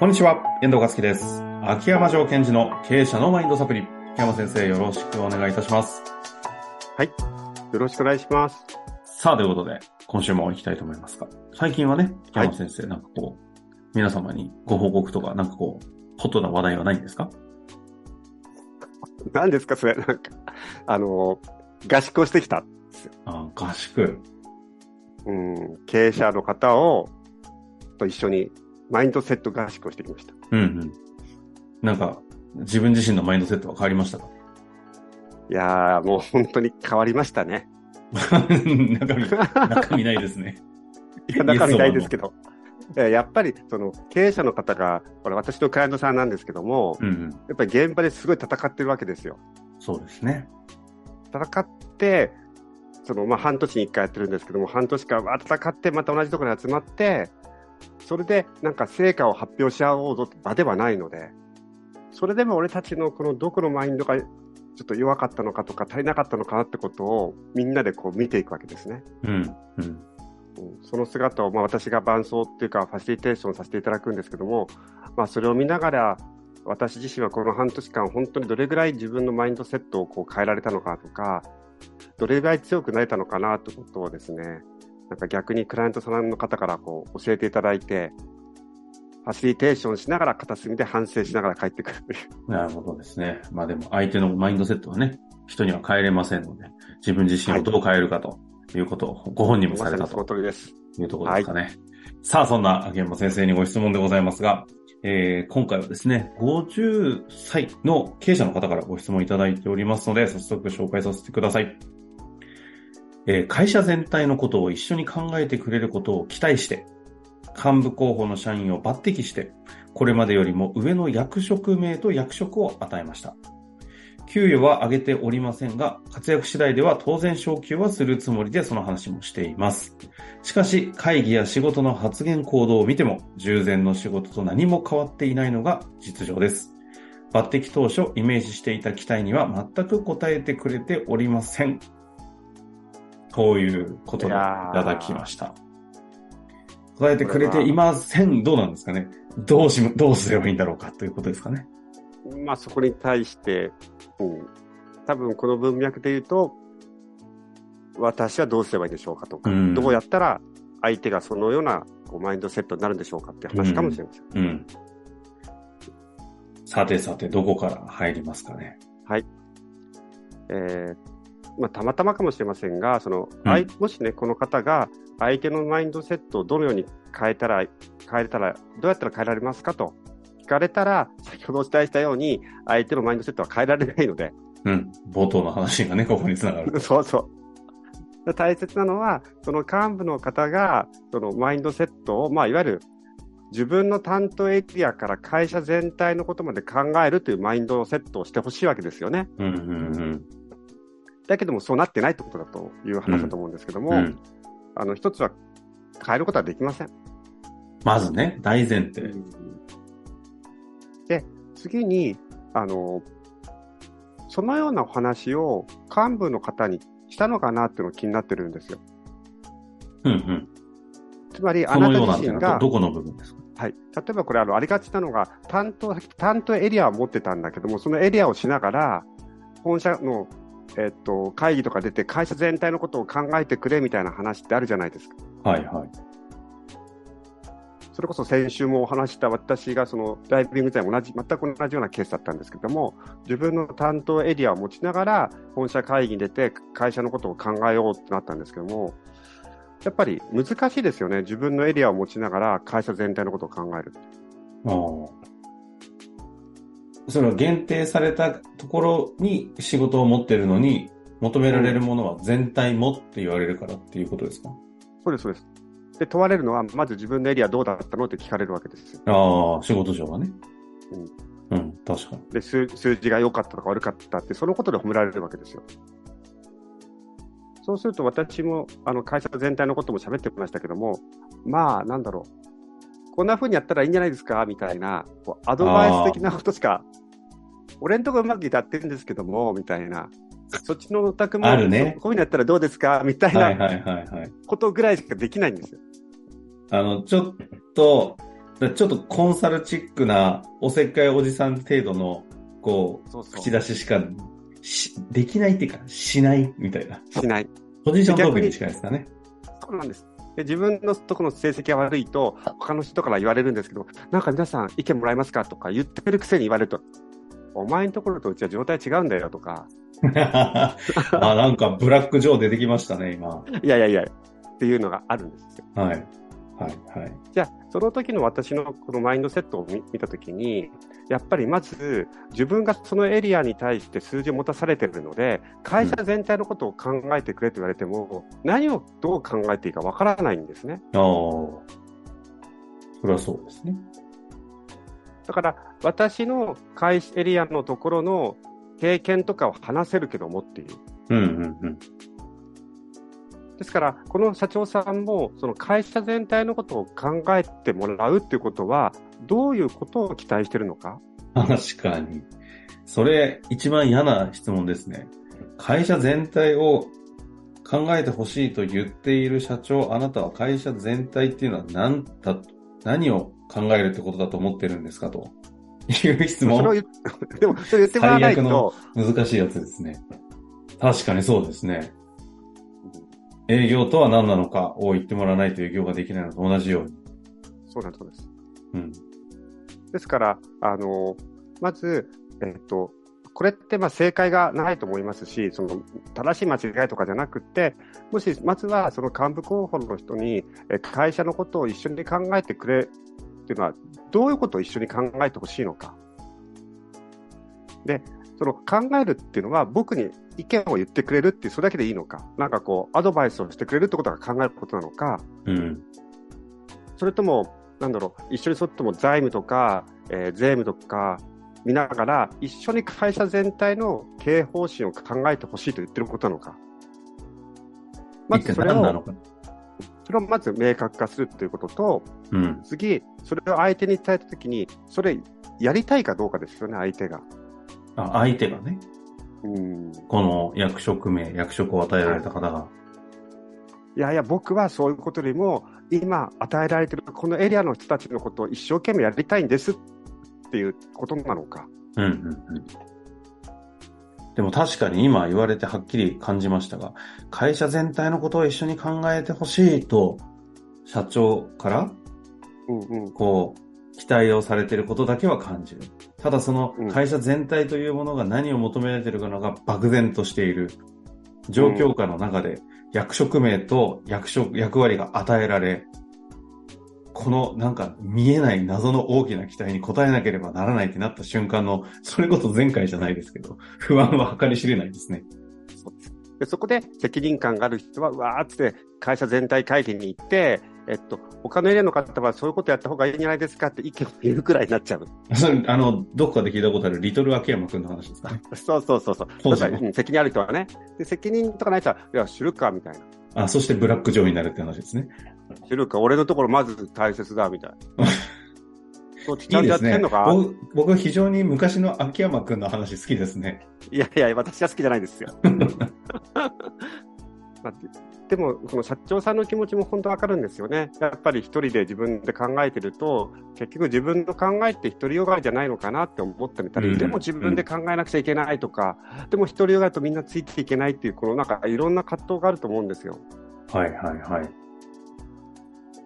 こんにちは、遠藤和樹です。秋山城賢治の経営者のマインドサプリ。秋山先生、よろしくお願いいたします。よろしくお願いします。さあ、ということで、今週も行きたいと思いますが、最近はね、秋山先生、なんかこう、皆様にご報告とか、なんかこう、ホットな話題はないんですか？何ですか、それ。なんか、あの、合宿をしてきたんですよ。あ合宿。うん、経営者の方を、と一緒にマインドセット合宿をしてきました。うんうん。なんか、自分自身のマインドセットは変わりましたか？いやー、もう本当に変わりましたね。中身、中身ないですね。いや、中身ないですけど。えやっぱり、その、経営者の方が、これ私のクライアントさんなんですけども、うんうん。やっぱり現場ですごい戦ってるわけですよ。そうですね。戦って、その、まあ、半年に一回やってるんですけども、半年間戦って、また同じところに集まって、それでなんか成果を発表し合おうぞって場ではないので、それでも俺たちのこのどこのマインドがちょっと弱かったのかとか足りなかったのかなってことをみんなでこう見ていくわけですね。うん。うん。うんその姿を、まあ、私が伴走っていうかファシリテーションさせていただくんですけども、まあ、それを見ながら私自身はこの半年間本当にどれぐらい自分のマインドセットをこう変えられたのかとかどれぐらい強くなれたのかなということをですねなんか逆にクライアントさんの方からこう教えていただいてファシリテーションしながら片隅で反省しながら帰ってくるなるほどですね。まあでも相手のマインドセットはね、人には変えれませんので、自分自身をどう変えるかということをご本人もされたと。いうところですかね。さあ、そんな秋山先生にご質問でございますが、えー今回はですね、50歳の経営者の方からご質問いただいておりますので、早速紹介させてください。えー会社全体のことを一緒に考えてくれることを期待して、幹部候補の社員を抜擢して、これまでよりも上の役職名と役職を与えました。給与は上げておりませんが、活躍次第では当然昇給はするつもりでその話もしています。しかし、会議や仕事の発言行動を見ても、従前の仕事と何も変わっていないのが実情です。抜擢当初、イメージしていた期待には全く応えてくれておりません。ということでいただきました。答えてくれていません。どうなんですかねどうし、どうすればいいんだろうかということですかね。まあそこに対して、うん、多分この文脈で言うと、私はどうすればいいでしょうかとか、うんどうやったら相手がそのようなこうマインドセットになるんでしょうかっていう話かもしれません。うん。さてさて、どこから入りますかね。えーまあ、たまたまかもしれませんが、その、うんもしね、この方が相手のマインドセットをどのように変えたら、変えれたら、どうやったら変えられますかと聞かれたら、先ほどお伝えしたように、相手のマインドセットは変えられないので、うん。冒頭の話がね、ここにつながる。そうそう。で大切なのは、その幹部の方が、そのマインドセットを、まあ、いわゆる自分の担当エリアから会社全体のことまで考えるというマインドセットをしてほしいわけですよね。うんうんうん。だけども、そうなってないってことだという話だと思うんですけども、うん、あの、一つは変えることはできません。まずね、大前提。で、次に、あの、そのようなお話を幹部の方にしたのかなっていうのが気になってるんですよ。うんうん。つまり、あそなた自身が、どこの部分ですか？はい、例えばこれあの、ありがちなのが担当、担当エリアを持ってたんだけども、そのエリアをしながら、本社の、えっと、会議とか出て、会社全体のことを考えてくれみたいな話ってあるじゃないですか。はいはい。それこそ先週もお話しした私がそのダイビング時代も同じ、全く同じようなケースだったんですけども、自分の担当エリアを持ちながら、本社会議に出て、会社のことを考えようってなったんですけども、やっぱり難しいですよね。自分のエリアを持ちながら会社全体のことを考える。ああ。それは限定されたところに仕事を持ってるのに、求められるものは全体もって言われるからっていうことですか、そうです、そうです。で、問われるのは、まず自分のエリアどうだったのって聞かれるわけですよ。ああ、仕事上はね。うん。うん、確かに。で数、数字が良かったとか悪かったって、そのことで褒められるわけですよ。そうすると私もあの会社全体のことも喋ってましたけども、まあ、なんだろう。こんな風にやったらいいんじゃないですか？みたいな、こうアドバイス的なことしか、俺んとこうまくやってるんですけども、みたいな。そっちのお宅も、あるねそこういうのやったらどうですか？みたいな。ことぐらいしかできないんですよ。あの、ちょっと、ちょっとコンサルチックなおせっかいおじさん程度の、こう、そうそう口出ししかしできないっていうか、しないみたいな。しない。ポジショントークに近いですかね。そうなんです。で自分のところの成績が悪いと、他の人から言われるんですけど、なんか皆さん意見もらえますかとか言ってるくせに言われると、お前のところとうちは状態違うんだよとか、あ、なんかブラックジョー出てきましたね、今。いやいやいや、っていうのがあるんですよ。はい。はい、はい。じゃあ、その時の私のこのマインドセットを見見たときに、やっぱりまず、自分がそのエリアに対して数字を持たされているので、会社全体のことを考えてくれと言われても、何をどう考えていいかわからないんですね。ああ。それはそうですね。だから、私の会社エリアのところの経験とかを話せるけどもっていう。うん、うん、うん。ですから、この社長さんも、その会社全体のことを考えてもらうっていうことは、どういうことを期待してるのか？確かに。それ、一番嫌な質問ですね。会社全体を考えてほしいと言っている社長、あなたは会社全体っていうのは何だ、何を考えるってことだと思ってるんですかという質問。それでも、それ言ってもらわない最悪のと、難しいやつですね。確かにそうですね。営業とは何なのかを言ってもらわないと営業ができないのと同じように。そうなんですそうです。うん。ですから、あの、まず、えっと、これってまあ正解がないと思いますし、その正しい間違いとかじゃなくて、もし、まずはその幹部候補の人に、え会社のことを一緒に考えてくれっていうのは、どういうことを一緒に考えてほしいのか。で、その考えるっていうのは、僕に意見を言ってくれるっていう、それだけでいいのか、なんかこう、アドバイスをしてくれるってことが考えることなのか、うん。それとも、なんだろう、一緒にそっとも財務とか、えー税務とか見ながら、一緒に会社全体の経営方針を考えてほしいと言ってることなのか。まずそれを。それをまず明確化するということと、うん。次、それを相手に伝えたときに、それやりたいかどうかですよね、相手が。あ、相手がね、うん。この役職名、役職を与えられた方が。いやいや、僕はそういうことよりも、今与えられているこのエリアの人たちのことを一生懸命やりたいんですっていうことなのか。うんうんうん。でも確かに今言われてはっきり感じましたが、会社全体のことを一緒に考えてほしいと、社長からうんうん。こう、期待をされていることだけは感じる。ただそのうん。会社全体というものが何を求められているかのが漠然としている。状況下の中で役職名と役職、役割が与えられ、このなんか見えない謎の大きな期待に応えなければならないってなった瞬間の、それこそ前回じゃないですけど、不安は計り知れないですね。そうでそこで責任感がある人は、うわーって会社全体会議に行って、えっと、他のエリアの方はそういうことやった方がいいんじゃないですかって意見を言うくらいになっちゃう。それ、あの、どこかで聞いたことあるリトル秋山くんの話ですか？ね。そうそうそうそう。そうだ責任ある人はね。で、責任とかない人は、いや、知るか、みたいな。あ、そしてブラックジョーになるって話ですね。知るか、俺のところまず大切だ、みたいな。そうちゃんとやいいですねってんのか僕。僕は非常に昔の秋山くんの話好きですね。いやいや、私は好きじゃないですよ。でも、その社長さんの気持ちも本当わかるんですよね。やっぱり一人で自分で考えてると、結局自分の考えって独りよがりじゃないのかなって思ってみたり、うんでも自分で考えなくちゃいけないとか、でも独りよがりとみんなついていけないっていう、このなんかいろんな葛藤があると思うんですよ。はいはいはい。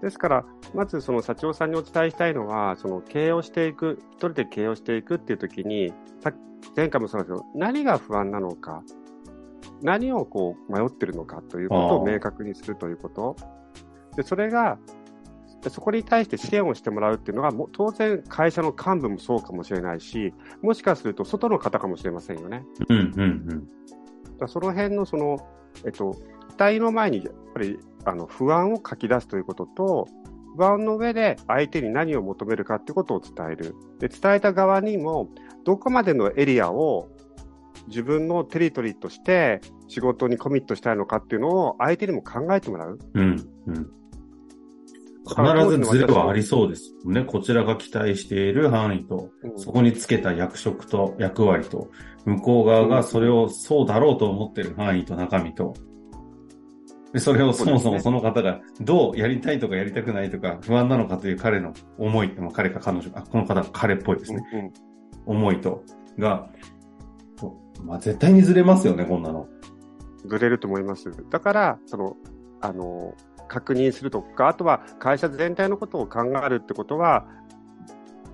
ですから、まずその社長さんにお伝えしたいのは、その経営をしていく、一人で経営をしていくっていう時に、さ前回もそうなんですけど、何が不安なのか、何をこう迷ってるのかということを明確にするということ。で、それが、でそこに対して支援をしてもらうっていうのが、当然会社の幹部もそうかもしれないし、もしかすると外の方かもしれませんよね。うんうんうん。その辺のその、えっと、期待の前にやっぱりあの不安を書き出すということと、不安の上で相手に何を求めるかってことを伝える。で、伝えた側にも、どこまでのエリアを自分のテリトリーとして仕事にコミットしたいのかっていうのを相手にも考えてもらう。うんうん。必ずズレはありそうですよね。こちらが期待している範囲と、うんそこにつけた役職と役割と、向こう側がそれをそうだろうと思っている範囲と中身と、でそれをそもそもその方がどうやりたいとかやりたくないとか不安なのかという彼の思い、まあ、彼か彼女、あ、この方彼っぽいですね。うんうん思いと、が、まあ、絶対にずれますよね、こんなの。ずれると思います。だから、その、あの、確認するとか、あとは会社全体のことを考えるってことは、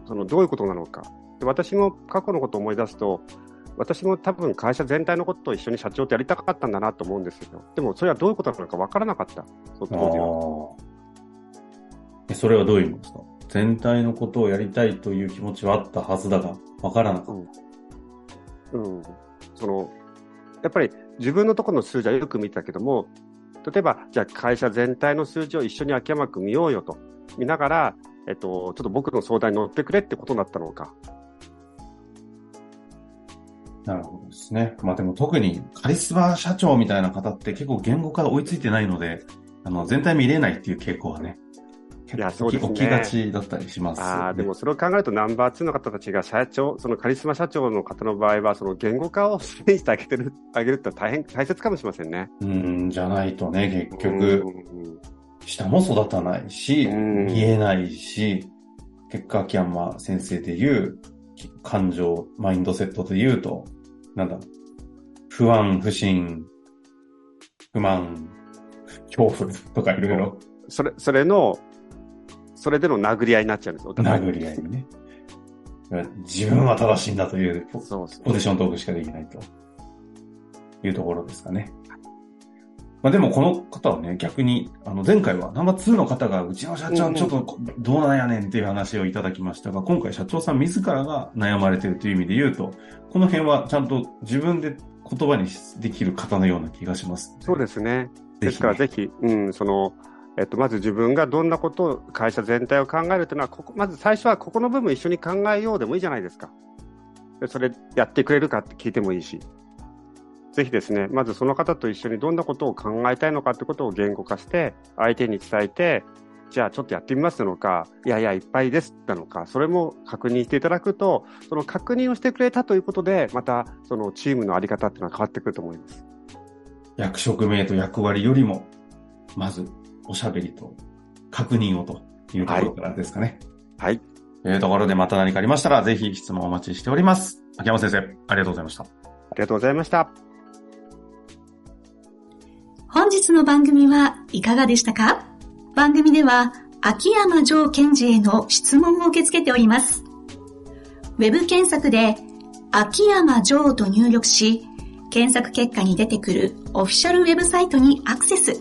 その、どういうことなのか。で私も過去のことを思い出すと、私も多分会社全体のことを一緒に社長とやりたかったんだなと思うんですよ。でも、それはどういうことなのか分からなかった。その当時は。それはどういう意味ですか？全体のことをやりたいという気持ちはあったはずだが、わからなかっうん。その、やっぱり自分のところの数字はよく見たけども、例えば、じゃあ会社全体の数字を一緒に秋山君見ようよと。見ながら、えっと、ちょっと僕の相談に乗ってくれってことになったのか。なるほどですね。まあでも特にカリスマ社長みたいな方って結構言語化が追いついてないので、あの、全体見れないっていう傾向はね、いや そうですね。起きがちだったりします。よね、ああ、でもそれを考えるとナンバー2の方たちが社長、そのカリスマ社長の方の場合は、その言語化を支援してあげてる、あげるって大変大切かもしれませんね。うん、じゃないとね、結局、うん下も育たないし、うん。見えないし、結果、秋山先生で言う、感情、マインドセットで言うと、なんだ、不安、不信、不満、恐怖とかいろいろ。それ、それの、それでの殴り合いになっちゃうんですよ。お互い殴り合いにね。自分は正しいんだというポジショントークしかできないというところですかね。まあでもこの方はね、逆に、あの前回はナンバー2の方がうちの社長ちょっとどうなんやねんっていう話をいただきましたが、今回社長さん自らが悩まれているという意味で言うと、この辺はちゃんと自分で言葉にできる方のような気がします。そうですねですからぜひ、うん、その、えっと、まず自分がどんなことを、会社全体を考えるというのは、ここ、まず最初はここの部分一緒に考えようでもいいじゃないですか。それやってくれるかって聞いてもいいし。ぜひですね、まずその方と一緒にどんなことを考えたいのかってことを言語化して、相手に伝えて、じゃあちょっとやってみますのか、いやいや、いっぱいですなのか、それも確認していただくと、その確認をしてくれたということで、またそのチームのあり方っていうのは変わってくると思います。役職名と役割よりも、まずおしゃべりと確認をというところからですかね。はい。というところでまた何かありましたら、ぜひ質問お待ちしております。秋山先生、ありがとうございました。ありがとうございました。本日の番組はいかがでしたか？番組では秋山城賢治への質問を受け付けております。ウェブ検索で秋山城と入力し、検索結果に出てくるオフィシャルウェブサイトにアクセス。